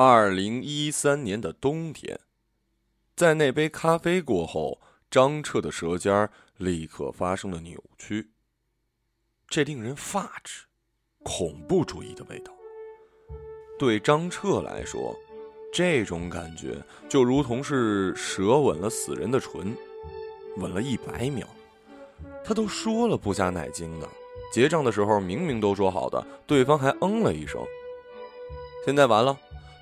二零一三年的冬天，在那杯咖啡过后，张彻的舌尖立刻发生了扭曲。这令人发指，恐怖主义的味道。对张彻来说，这种感觉就如同是舌吻了死人的唇，吻了一百秒。他都说了不加奶精的，结账的时候明明都说好的，对方还嗯了一声。现在完了。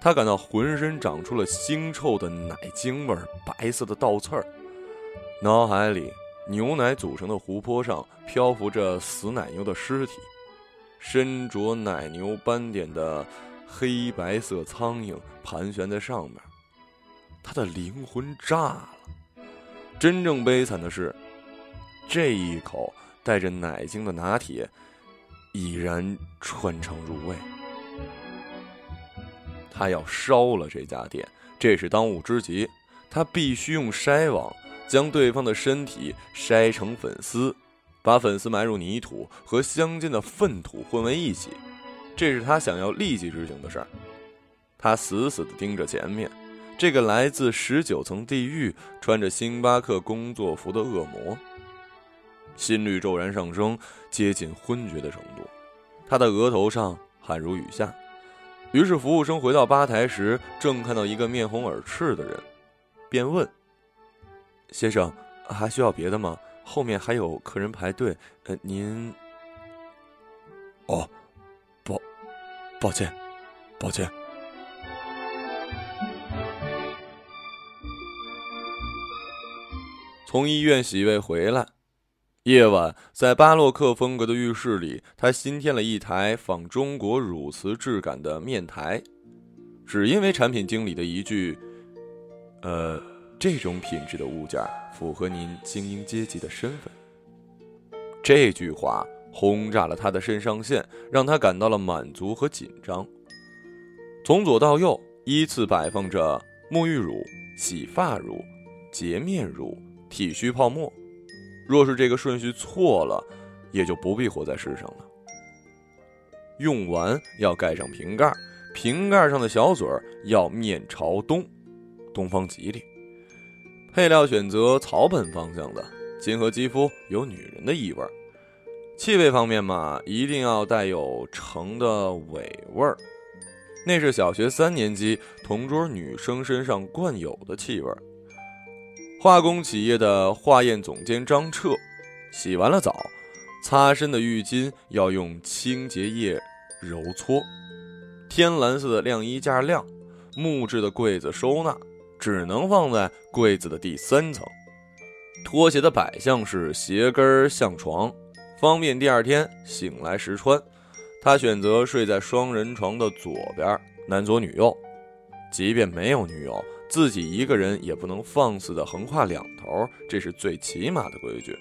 他感到浑身长出了腥臭的奶精味儿，白色的倒刺儿。脑海里，牛奶组成的湖泊上漂浮着死奶牛的尸体，身着奶牛斑点的黑白色苍蝇盘旋在上面。他的灵魂炸了。真正悲惨的是，这一口带着奶精的拿铁已然穿肠入味。他要烧了这家店，这是当务之急。他必须用筛网将对方的身体筛成粉丝，把粉丝埋入泥土和乡间的粪土混为一起。这是他想要立即执行的事儿。他死死地盯着前面，这个来自十九层地狱、穿着星巴克工作服的恶魔，心率骤然上升，接近昏厥的程度。他的额头上汗如雨下。于是，服务生回到吧台时，正看到一个面红耳赤的人，便问：“先生，还需要别的吗？后面还有客人排队。呃，您……哦，抱，抱歉，抱歉。”从医院洗胃回来。夜晚，在巴洛克风格的浴室里，他新添了一台仿中国汝瓷质感的面台，只因为产品经理的一句：“呃，这种品质的物件符合您精英阶级的身份。”这句话轰炸了他的肾上腺，让他感到了满足和紧张。从左到右依次摆放着沐浴乳、洗发乳、洁面乳、体须泡沫。若是这个顺序错了，也就不必活在世上了。用完要盖上瓶盖，瓶盖上的小嘴儿要面朝东，东方吉利。配料选择草本方向的，亲和肌肤，有女人的异味。气味方面嘛，一定要带有橙的尾味儿，那是小学三年级同桌女生身上惯有的气味儿。化工企业的化验总监张彻，洗完了澡，擦身的浴巾要用清洁液揉搓。天蓝色的晾衣架晾，木质的柜子收纳，只能放在柜子的第三层。拖鞋的摆向是鞋跟向床，方便第二天醒来时穿。他选择睡在双人床的左边，男左女右。即便没有女友。自己一个人也不能放肆的横跨两头，这是最起码的规矩。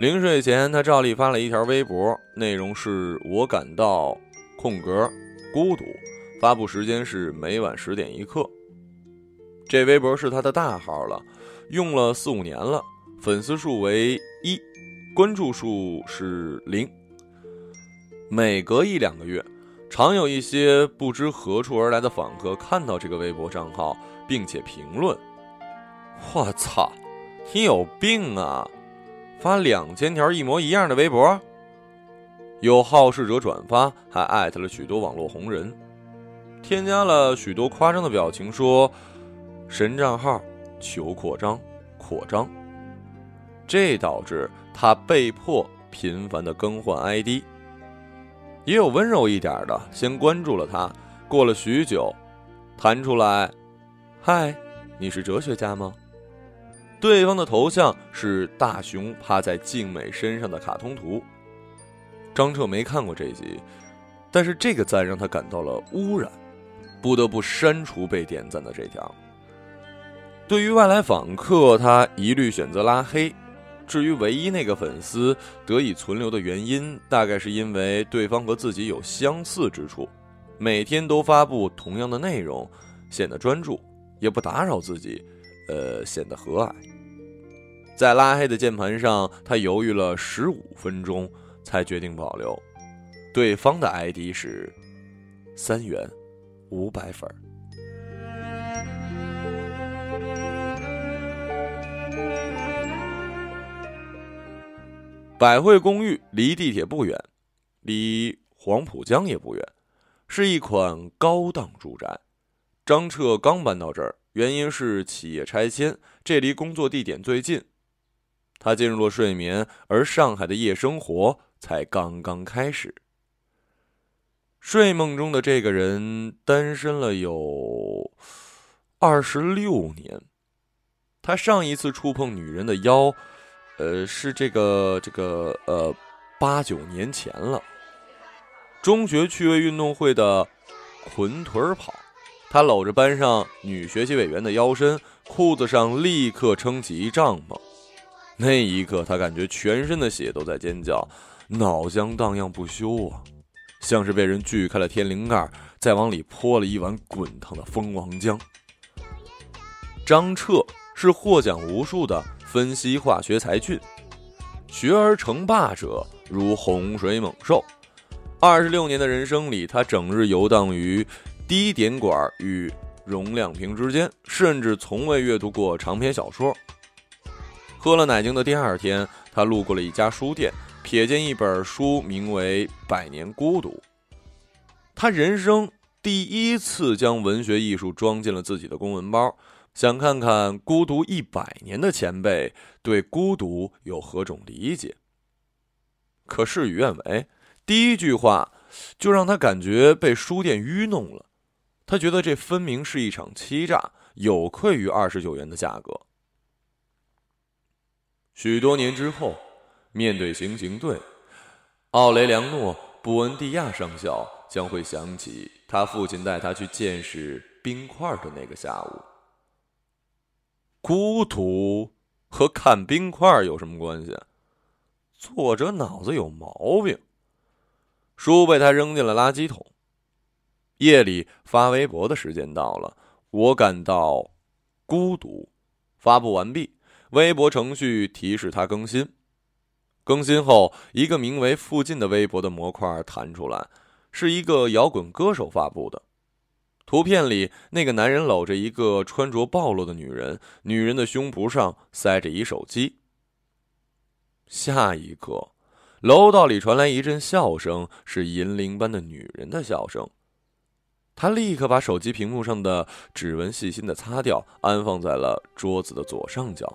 临睡前，他照例发了一条微博，内容是我感到空格孤独，发布时间是每晚十点一刻。这微博是他的大号了，用了四五年了，粉丝数为一，关注数是零。每隔一两个月，常有一些不知何处而来的访客看到这个微博账号。并且评论：“我操，你有病啊！发两千条一模一样的微博。”有好事者转发，还艾特了许多网络红人，添加了许多夸张的表情，说：“神账号，求扩张，扩张。”这导致他被迫频繁的更换 ID。也有温柔一点的，先关注了他，过了许久，弹出来。嗨，你是哲学家吗？对方的头像是大熊趴在静美身上的卡通图。张彻没看过这集，但是这个赞让他感到了污染，不得不删除被点赞的这条。对于外来访客，他一律选择拉黑。至于唯一那个粉丝得以存留的原因，大概是因为对方和自己有相似之处，每天都发布同样的内容，显得专注。也不打扰自己，呃，显得和蔼。在拉黑的键盘上，他犹豫了十五分钟，才决定保留。对方的 ID 是三元五百分。百汇公寓离地铁不远，离黄浦江也不远，是一款高档住宅。张彻刚搬到这儿，原因是企业拆迁，这离工作地点最近。他进入了睡眠，而上海的夜生活才刚刚开始。睡梦中的这个人单身了有二十六年，他上一次触碰女人的腰，呃，是这个这个呃八九年前了。中学趣味运动会的捆腿跑，他搂着班上女学习委员的腰身，裤子上立刻撑起一帐篷。那一刻，他感觉全身的血都在尖叫，脑浆荡漾不休啊。像是被人锯开了天灵盖，再往里泼了一碗滚烫的蜂王浆。张彻是获奖无数的分析化学才俊，学而成霸者如洪水猛兽。二十六年的人生里，他整日游荡于低点管与容量瓶之间，甚至从未阅读过长篇小说。喝了奶精的第二天，他路过了一家书店。瞥见一本书，名为《百年孤独》。他人生第一次将文学艺术装进了自己的公文包，想看看孤独一百年的前辈对孤独有何种理解。可事与愿违，第一句话就让他感觉被书店愚弄了。他觉得这分明是一场欺诈，有愧于二十九元的价格。许多年之后。面对行刑队，奥雷良诺·布恩蒂亚上校将会想起他父亲带他去见识冰块的那个下午。孤独和看冰块有什么关系？作者脑子有毛病。书被他扔进了垃圾桶。夜里发微博的时间到了，我感到孤独。发布完毕，微博程序提示他更新。更新后，一个名为“附近”的微博的模块弹出来，是一个摇滚歌手发布的。图片里，那个男人搂着一个穿着暴露的女人，女人的胸脯上塞着一手机。下一刻，楼道里传来一阵笑声，是银铃般的女人的笑声。他立刻把手机屏幕上的指纹细心的擦掉，安放在了桌子的左上角。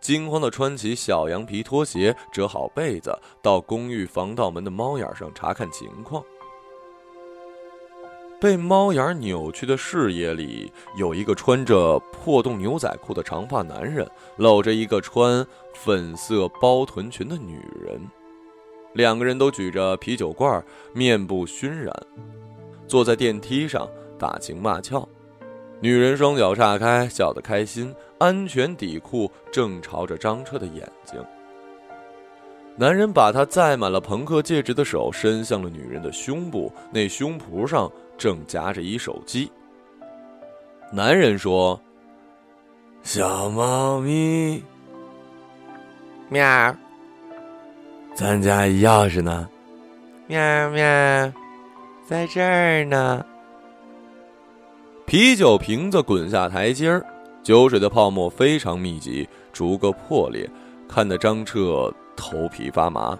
惊慌的穿起小羊皮拖鞋，折好被子，到公寓防盗门的猫眼上查看情况。被猫眼扭曲的视野里，有一个穿着破洞牛仔裤的长发男人，搂着一个穿粉色包臀裙的女人，两个人都举着啤酒罐，面部熏染，坐在电梯上打情骂俏。女人双脚岔开，笑得开心。安全底裤正朝着张彻的眼睛。男人把他载满了朋克戒指的手伸向了女人的胸部，那胸脯上正夹着一手机。男人说：“小猫咪，喵，咱家钥匙呢？喵喵，在这儿呢。”啤酒瓶子滚下台阶儿，酒水的泡沫非常密集，逐个破裂，看得张彻头皮发麻。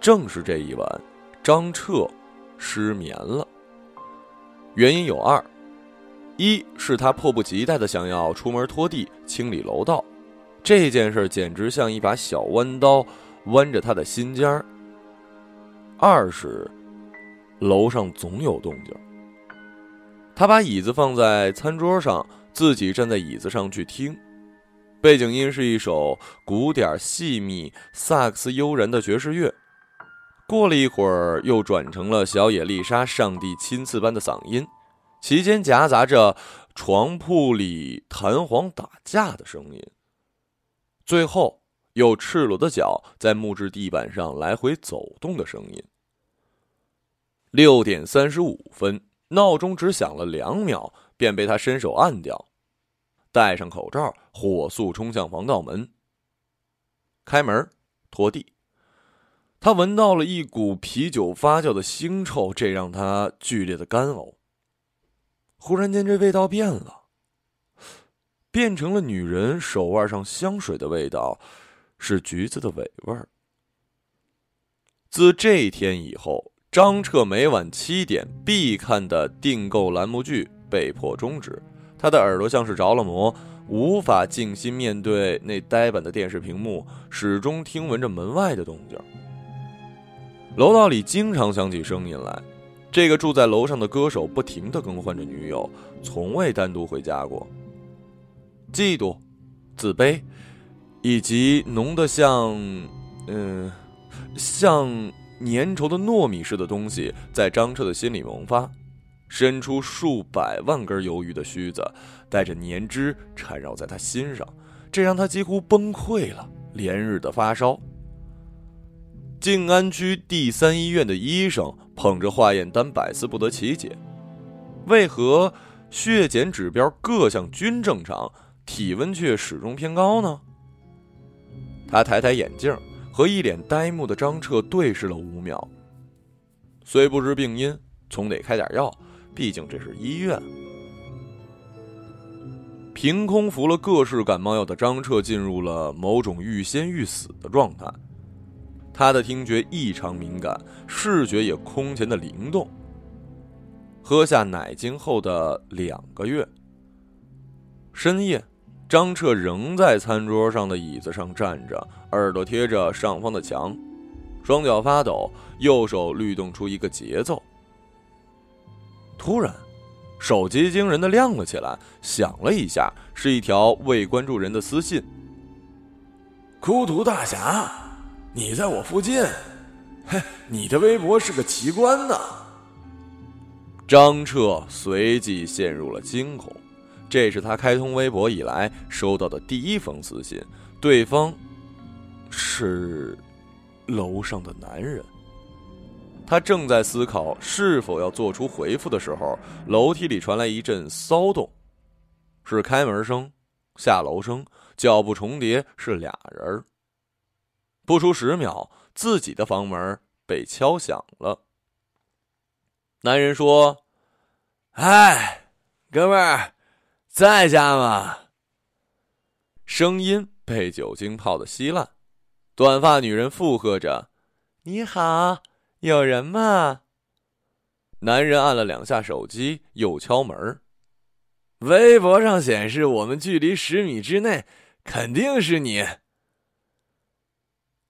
正是这一晚，张彻失眠了。原因有二：一是他迫不及待的想要出门拖地、清理楼道，这件事简直像一把小弯刀，弯着他的心尖儿；二是楼上总有动静。他把椅子放在餐桌上，自己站在椅子上去听。背景音是一首古典细密、萨克斯悠然的爵士乐。过了一会儿，又转成了小野丽莎上帝亲赐般的嗓音，其间夹杂着床铺里弹簧打架的声音。最后，有赤裸的脚在木质地板上来回走动的声音。六点三十五分。闹钟只响了两秒，便被他伸手按掉。戴上口罩，火速冲向防盗门。开门，拖地。他闻到了一股啤酒发酵的腥臭，这让他剧烈的干呕。忽然间，这味道变了，变成了女人手腕上香水的味道，是橘子的尾味儿。自这天以后，张彻每晚七点必看的订购栏目剧被迫终止，他的耳朵像是着了魔，无法静心面对那呆板的电视屏幕，始终听闻着门外的动静。楼道里经常响起声音来。这个住在楼上的歌手不停的更换着女友，从未单独回家过。嫉妒、自卑，以及浓得像……嗯，像粘稠的糯米似的东西，在张彻的心里萌发，伸出数百万根鱿鱼的须子，带着粘汁缠绕在他心上，这让他几乎崩溃了，连日的发烧。静安区第三医院的医生捧着化验单，百思不得其解：为何血检指标各项均正常，体温却始终偏高呢？他抬抬眼镜，和一脸呆木的张彻对视了五秒。虽不知病因，总得开点药，毕竟这是医院。凭空服了各式感冒药的张彻进入了某种欲仙欲死的状态。他的听觉异常敏感，视觉也空前的灵动。喝下奶精后的两个月，深夜，张彻仍在餐桌上的椅子上站着，耳朵贴着上方的墙，双脚发抖，右手律动出一个节奏。突然，手机惊人的亮了起来，响了一下，是一条未关注人的私信：“孤独大侠。”你在我附近，嘿，你的微博是个奇观呢。张彻随即陷入了惊恐，这是他开通微博以来收到的第一封私信，对方是楼上的男人。他正在思考是否要做出回复的时候，楼梯里传来一阵骚动，是开门声、下楼声，脚步重叠，是俩人儿。不出十秒，自己的房门被敲响了。男人说：“哎，哥们儿，在家吗？”声音被酒精泡的稀烂。短发女人附和着：“你好，有人吗？”男人按了两下手机，又敲门。微博上显示我们距离十米之内，肯定是你。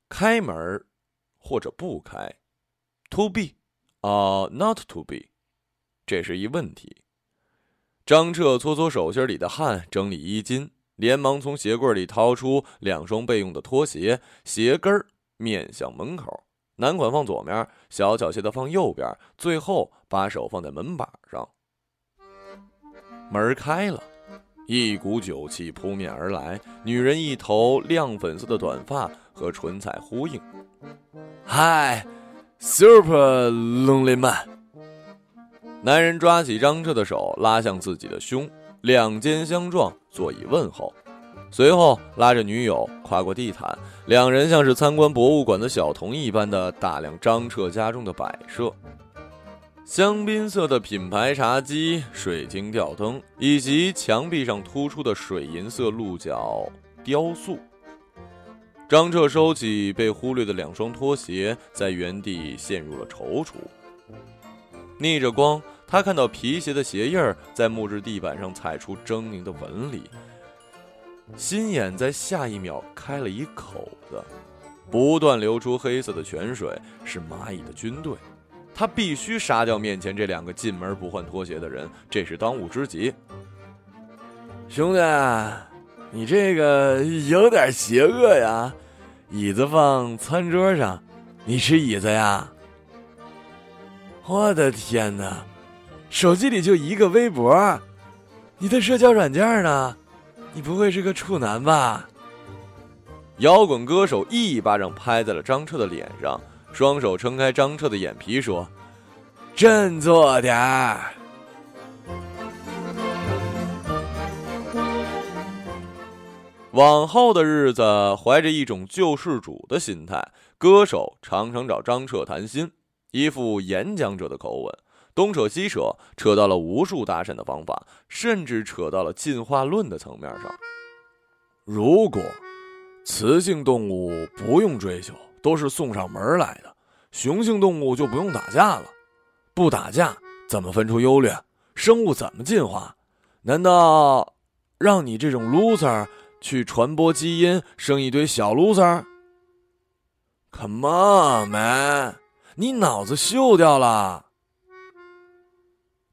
开门，或者不开，to be，啊，not to be，这是一问题。张彻搓搓手心里的汗，整理衣襟，连忙从鞋柜里掏出两双备用的拖鞋，鞋跟儿面向门口，男款放左面，小脚鞋的放右边，最后把手放在门把上。门开了，一股酒气扑面而来，女人一头亮粉色的短发。和唇彩呼应。嗨，Super Lonely Man。男人抓起张彻的手，拉向自己的胸，两肩相撞，作以问候。随后拉着女友跨过地毯，两人像是参观博物馆的小童一般的打量张彻家中的摆设：香槟色的品牌茶几、水晶吊灯，以及墙壁上突出的水银色鹿角雕塑。张彻收起被忽略的两双拖鞋，在原地陷入了踌躇。逆着光，他看到皮鞋的鞋印儿在木质地板上踩出狰狞的纹理，心眼在下一秒开了一口子，不断流出黑色的泉水，是蚂蚁的军队。他必须杀掉面前这两个进门不换拖鞋的人，这是当务之急。兄弟。你这个有点邪恶呀！椅子放餐桌上，你吃椅子呀？我的天哪！手机里就一个微博，你的社交软件呢？你不会是个处男吧？摇滚歌手一巴掌拍在了张彻的脸上，双手撑开张彻的眼皮说：“振作点儿。”往后的日子，怀着一种救世主的心态，歌手常常找张彻谈心，一副演讲者的口吻，东扯西扯，扯到了无数搭讪的方法，甚至扯到了进化论的层面上。如果雌性动物不用追求，都是送上门来的，雄性动物就不用打架了。不打架，怎么分出优劣？生物怎么进化？难道让你这种 loser 去传播基因，生一堆小 loser？Come on, man！你脑子锈掉了。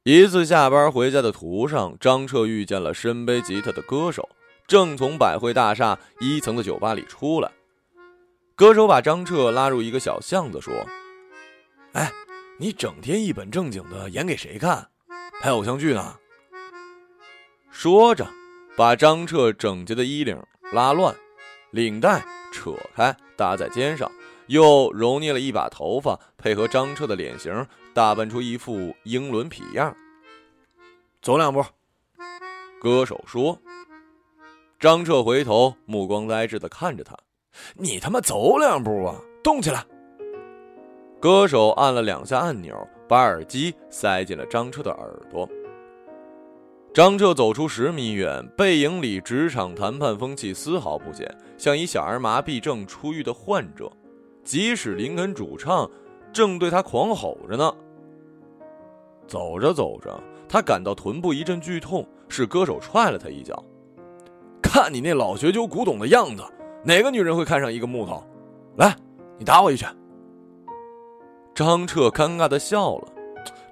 一次下班回家的途上，张彻遇见了身背吉他的歌手，正从百汇大厦一层的酒吧里出来。歌手把张彻拉入一个小巷子，说：“哎，你整天一本正经的演给谁看？拍偶像剧呢？”说着，把张彻整洁的衣领拉乱，领带扯开搭在肩上。又揉捏了一把头发，配合张彻的脸型，打扮出一副英伦痞样。走两步，歌手说。张彻回头，目光呆滞的看着他：“你他妈走两步啊，动起来！”歌手按了两下按钮，把耳机塞进了张彻的耳朵。张彻走出十米远，背影里职场谈判风气丝毫不减，像一小儿麻痹症初愈的患者。即使林肯主唱正对他狂吼着呢。走着走着，他感到臀部一阵剧痛，是歌手踹了他一脚。看你那老学究古董的样子，哪个女人会看上一个木头？来，你打我一拳。张彻尴尬的笑了，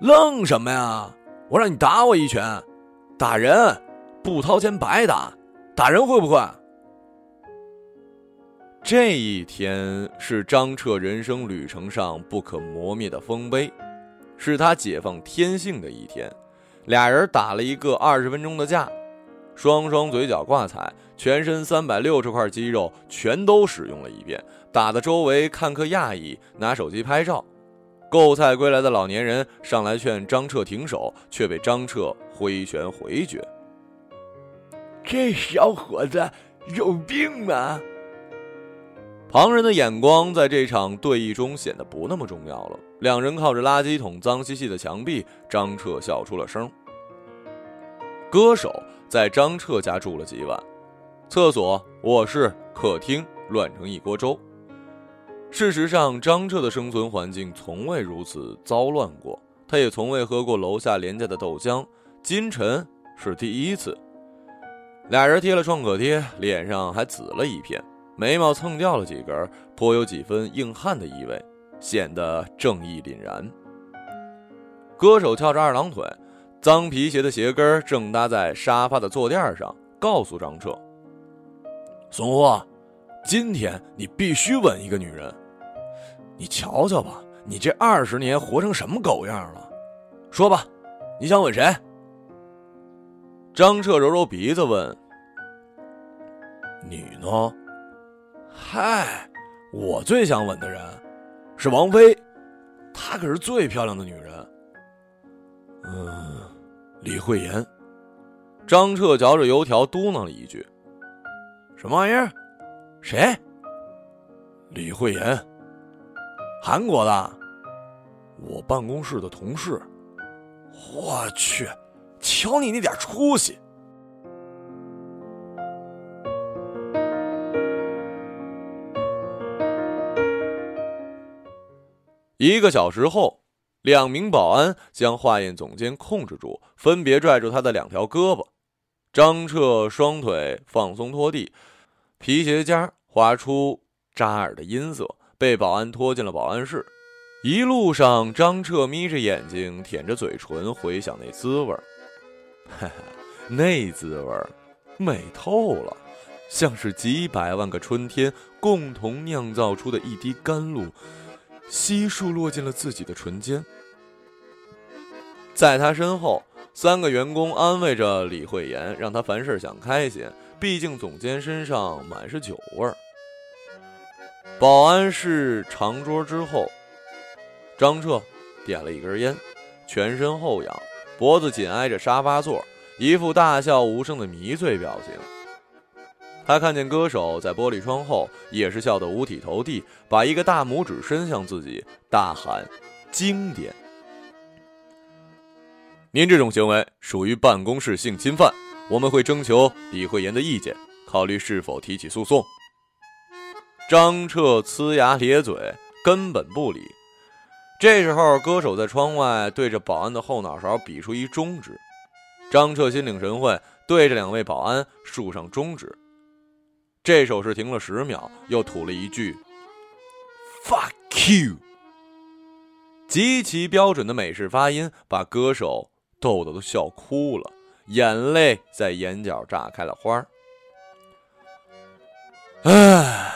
愣什么呀？我让你打我一拳，打人不掏钱白打，打人会不会？这一天是张彻人生旅程上不可磨灭的丰碑，是他解放天性的一天。俩人打了一个二十分钟的架，双双嘴角挂彩，全身三百六十块肌肉全都使用了一遍，打的周围看客讶异，拿手机拍照。购菜归来的老年人上来劝张彻停手，却被张彻挥拳回绝。这小伙子有病吗？旁人的眼光在这场对弈中显得不那么重要了。两人靠着垃圾桶脏兮兮的墙壁，张彻笑出了声。歌手在张彻家住了几晚，厕所、卧室、客厅乱成一锅粥。事实上，张彻的生存环境从未如此糟乱过，他也从未喝过楼下廉价的豆浆。金晨是第一次。俩人贴了创可贴，脸上还紫了一片。眉毛蹭掉了几根，颇有几分硬汉的意味，显得正义凛然。歌手翘着二郎腿，脏皮鞋的鞋跟正搭在沙发的坐垫上，告诉张彻：“松货，今天你必须吻一个女人。你瞧瞧吧，你这二十年活成什么狗样了？说吧，你想吻谁？”张彻揉揉鼻子问：“你呢？”嗨，我最想吻的人是王菲，她可是最漂亮的女人。嗯，李慧妍。张彻嚼着油条嘟囔了一句：“什么玩意儿？谁？李慧妍，韩国的，我办公室的同事。我去，瞧你那点出息！”一个小时后，两名保安将化验总监控制住，分别拽住他的两条胳膊。张彻双腿放松拖地，皮鞋尖划出扎耳的音色，被保安拖进了保安室。一路上，张彻眯着眼睛，舔着嘴唇，回想那滋味儿。哈哈，那滋味儿美透了，像是几百万个春天共同酿造出的一滴甘露。悉数落进了自己的唇间，在他身后，三个员工安慰着李慧妍，让他凡事想开心，毕竟总监身上满是酒味儿。保安室长桌之后，张彻点了一根烟，全身后仰，脖子紧挨着沙发座，一副大笑无声的迷醉表情。他看见歌手在玻璃窗后，也是笑得五体投地，把一个大拇指伸向自己，大喊：“经典！”您这种行为属于办公室性侵犯，我们会征求李慧妍的意见，考虑是否提起诉讼。张彻呲牙咧嘴，根本不理。这时候，歌手在窗外对着保安的后脑勺比出一中指，张彻心领神会，对着两位保安竖上中指。这手势停了十秒，又吐了一句 “fuck you”，极其标准的美式发音，把歌手逗得都笑哭了，眼泪在眼角炸开了花儿。唉，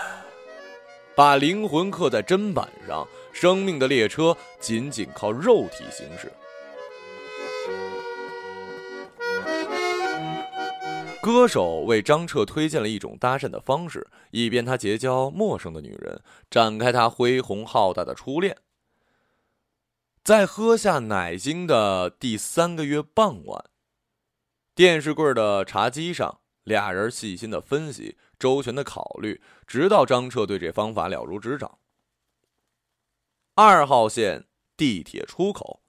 把灵魂刻在砧板上，生命的列车仅仅靠肉体行驶。歌手为张彻推荐了一种搭讪的方式，以便他结交陌生的女人，展开他恢宏浩大的初恋。在喝下奶精的第三个月傍晚，电视柜的茶几上，俩人细心的分析，周全的考虑，直到张彻对这方法了如指掌。二号线地铁出口，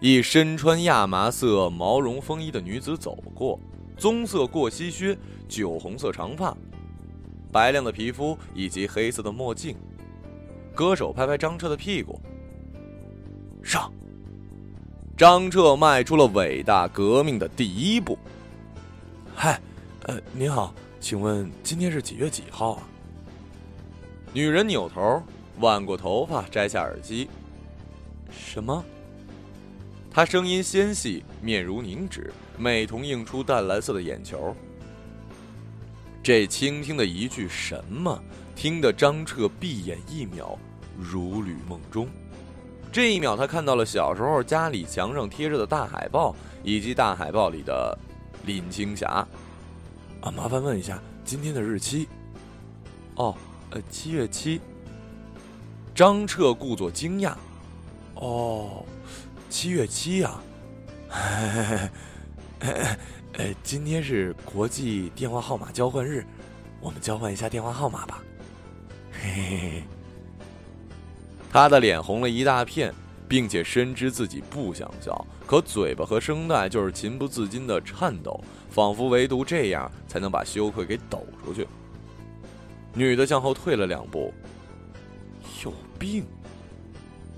一身穿亚麻色毛绒风衣的女子走过。棕色过膝靴，酒红色长发，白亮的皮肤以及黑色的墨镜。歌手拍拍张彻的屁股，上。张彻迈出了伟大革命的第一步。嗨，呃，您好，请问今天是几月几号啊？女人扭头，挽过头发，摘下耳机。什么？她声音纤细，面如凝脂。美瞳映出淡蓝色的眼球，这轻轻的一句什么，听得张彻闭眼一秒，如履梦中。这一秒，他看到了小时候家里墙上贴着的大海报，以及大海报里的林青霞。啊，麻烦问一下今天的日期。哦，呃，七月七。张彻故作惊讶。哦，七月七呀。呃，今天是国际电话号码交换日，我们交换一下电话号码吧。嘿嘿嘿。他的脸红了一大片，并且深知自己不想笑，可嘴巴和声带就是情不自禁的颤抖，仿佛唯独这样才能把羞愧给抖出去。女的向后退了两步，有病。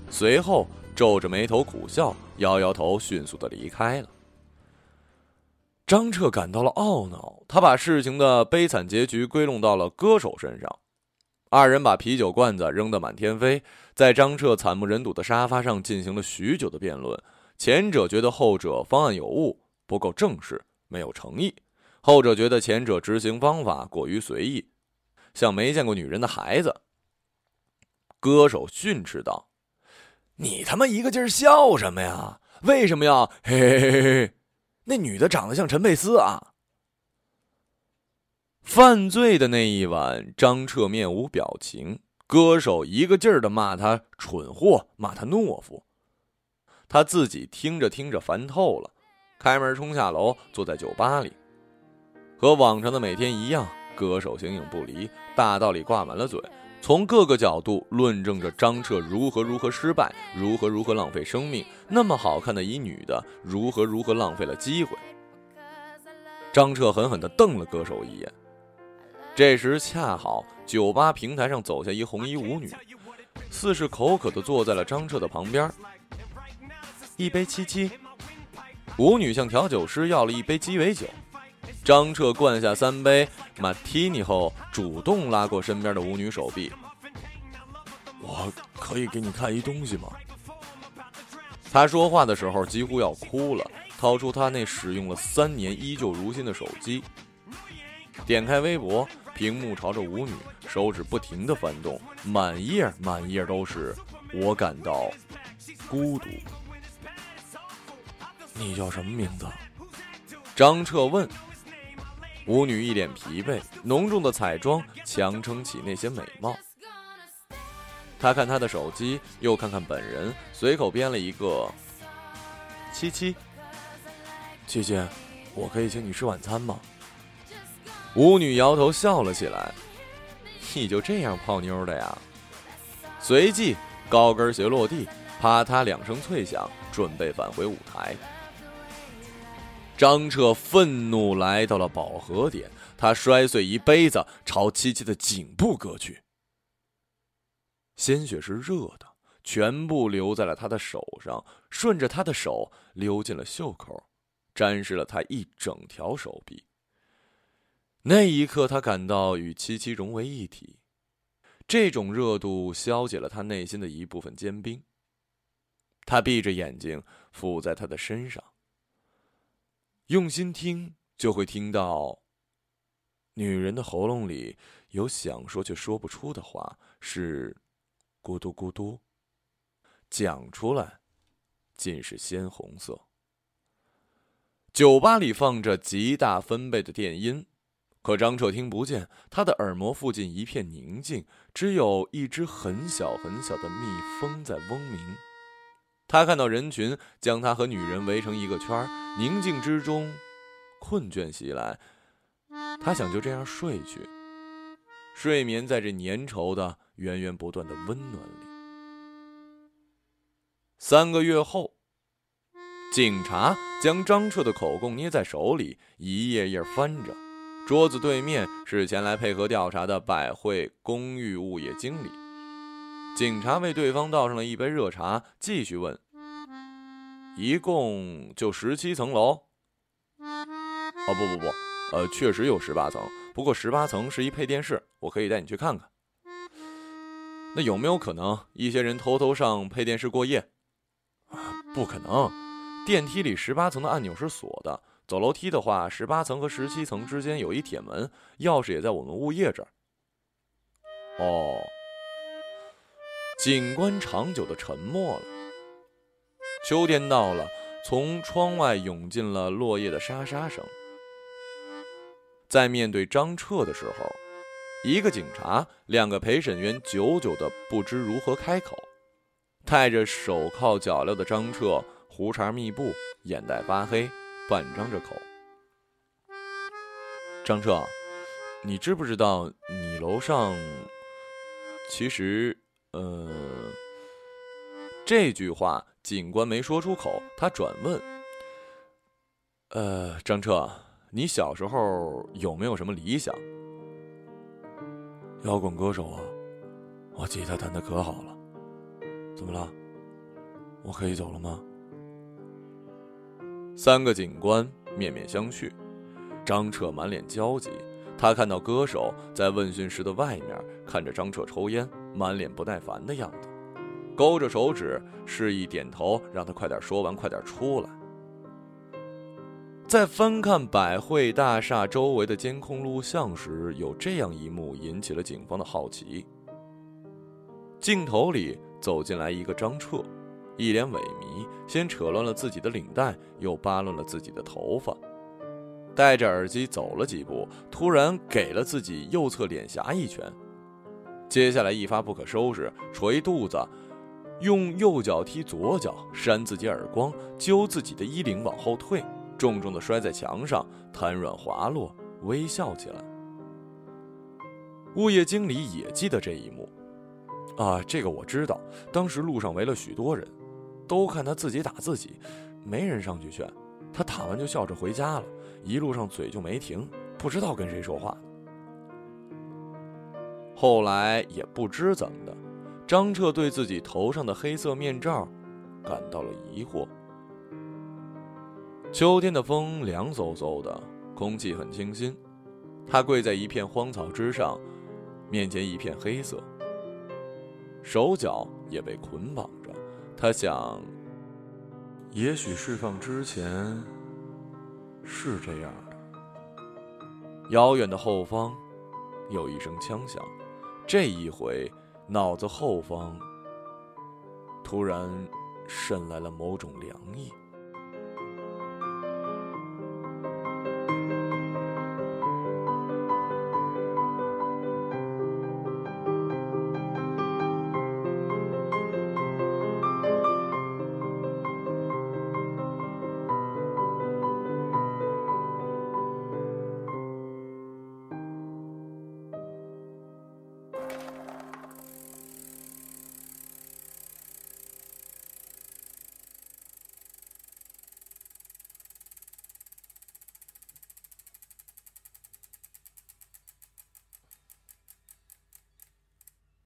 随后皱着眉头苦笑，摇摇头，迅速的离开了。张彻感到了懊恼，他把事情的悲惨结局归拢到了歌手身上。二人把啤酒罐子扔得满天飞，在张彻惨不忍睹的沙发上进行了许久的辩论。前者觉得后者方案有误，不够正式，没有诚意；后者觉得前者执行方法过于随意，像没见过女人的孩子。歌手训斥道：“你他妈一个劲儿笑什么呀？为什么要嘿嘿嘿嘿嘿？”那女的长得像陈佩斯啊！犯罪的那一晚，张彻面无表情，歌手一个劲儿的骂他蠢货，骂他懦夫。他自己听着听着烦透了，开门冲下楼，坐在酒吧里，和往常的每天一样，歌手形影不离，大道理挂满了嘴。从各个角度论证着张彻如何如何失败，如何如何浪费生命。那么好看的一女的，如何如何浪费了机会。张彻狠狠地瞪了歌手一眼。这时恰好酒吧平台上走下一红衣舞女，似是口渴的坐在了张彻的旁边。一杯七七。舞女向调酒师要了一杯鸡尾酒。张彻灌下三杯马提尼后，主动拉过身边的舞女手臂。我可以给你看一东西吗？他说话的时候几乎要哭了，掏出他那使用了三年依旧如新的手机，点开微博，屏幕朝着舞女，手指不停的翻动，满页满页都是我感到孤独。你叫什么名字？张彻问。舞女一脸疲惫，浓重的彩妆强撑起那些美貌。他看他的手机，又看看本人，随口编了一个“七七”。七七，我可以请你吃晚餐吗？舞女摇头笑了起来：“你就这样泡妞的呀？”随即高跟鞋落地，啪嗒两声脆响，准备返回舞台。张彻愤怒来到了饱和点，他摔碎一杯子，朝七七的颈部割去。鲜血是热的，全部流在了他的手上，顺着他的手溜进了袖口，沾湿了他一整条手臂。那一刻，他感到与七七融为一体，这种热度消解了他内心的一部分坚冰。他闭着眼睛伏在他的身上，用心听，就会听到女人的喉咙里有想说却说不出的话，是咕嘟咕嘟，讲出来尽是鲜红色。酒吧里放着极大分贝的电音。可张彻听不见，他的耳膜附近一片宁静，只有一只很小很小的蜜蜂在嗡鸣。他看到人群将他和女人围成一个圈儿宁静之中，困倦袭来。他想就这样睡去，睡眠在这粘稠的、源源不断的温暖里。三个月后，警察将张彻的口供捏在手里，一页页翻着。桌子对面是前来配合调查的百汇公寓物业经理。警察为对方倒上了一杯热茶，继续问：“一共就十七层楼？”“哦，不不不，呃，确实有十八层，不过十八层是一配电室，我可以带你去看看。”“那有没有可能一些人偷偷上配电室过夜？”“不可能，电梯里十八层的按钮是锁的。”走楼梯的话，十八层和十七层之间有一铁门，钥匙也在我们物业这儿。哦，警官长久的沉默了。秋天到了，从窗外涌进了落叶的沙沙声。在面对张彻的时候，一个警察，两个陪审员，久久的不知如何开口。戴着手铐脚镣的张彻，胡茬密布，眼袋发黑。半张着口，张彻，你知不知道你楼上？其实，呃，这句话警官没说出口，他转问：“呃，张彻，你小时候有没有什么理想？”摇滚歌手啊，我吉他弹的可好了。怎么了？我可以走了吗？三个警官面面相觑，张彻满脸焦急。他看到歌手在问讯室的外面看着张彻抽烟，满脸不耐烦的样子，勾着手指示意点头，让他快点说完，快点出来。在翻看百汇大厦周围的监控录像时，有这样一幕引起了警方的好奇：镜头里走进来一个张彻。一脸萎靡，先扯乱了自己的领带，又扒乱了自己的头发，戴着耳机走了几步，突然给了自己右侧脸颊一拳，接下来一发不可收拾，捶肚子，用右脚踢左脚，扇自己耳光，揪自己的衣领往后退，重重的摔在墙上，瘫软滑落，微笑起来。物业经理也记得这一幕，啊，这个我知道，当时路上围了许多人。都看他自己打自己，没人上去劝，他打完就笑着回家了。一路上嘴就没停，不知道跟谁说话。后来也不知怎么的，张彻对自己头上的黑色面罩感到了疑惑。秋天的风凉飕飕的，空气很清新。他跪在一片荒草之上，面前一片黑色，手脚也被捆绑。他想，也许释放之前是这样的。遥远的后方，有一声枪响，这一回，脑子后方突然渗来了某种凉意。